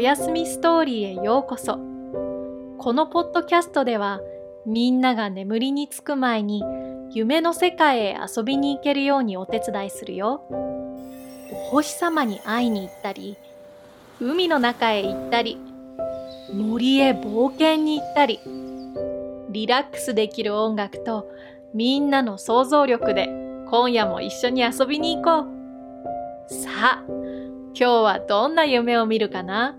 おやすみストーリーへようこそ。このポッドキャストではみんなが眠りにつく前に夢の世界へ遊びに行けるようにお手伝いするよ。お星様に会いに行ったり、海の中へ行ったり、森へ冒険に行ったり、リラックスできる音楽とみんなの想像力で今夜も一緒に遊びに行こう。さあ、今日はどんな夢を見るかな？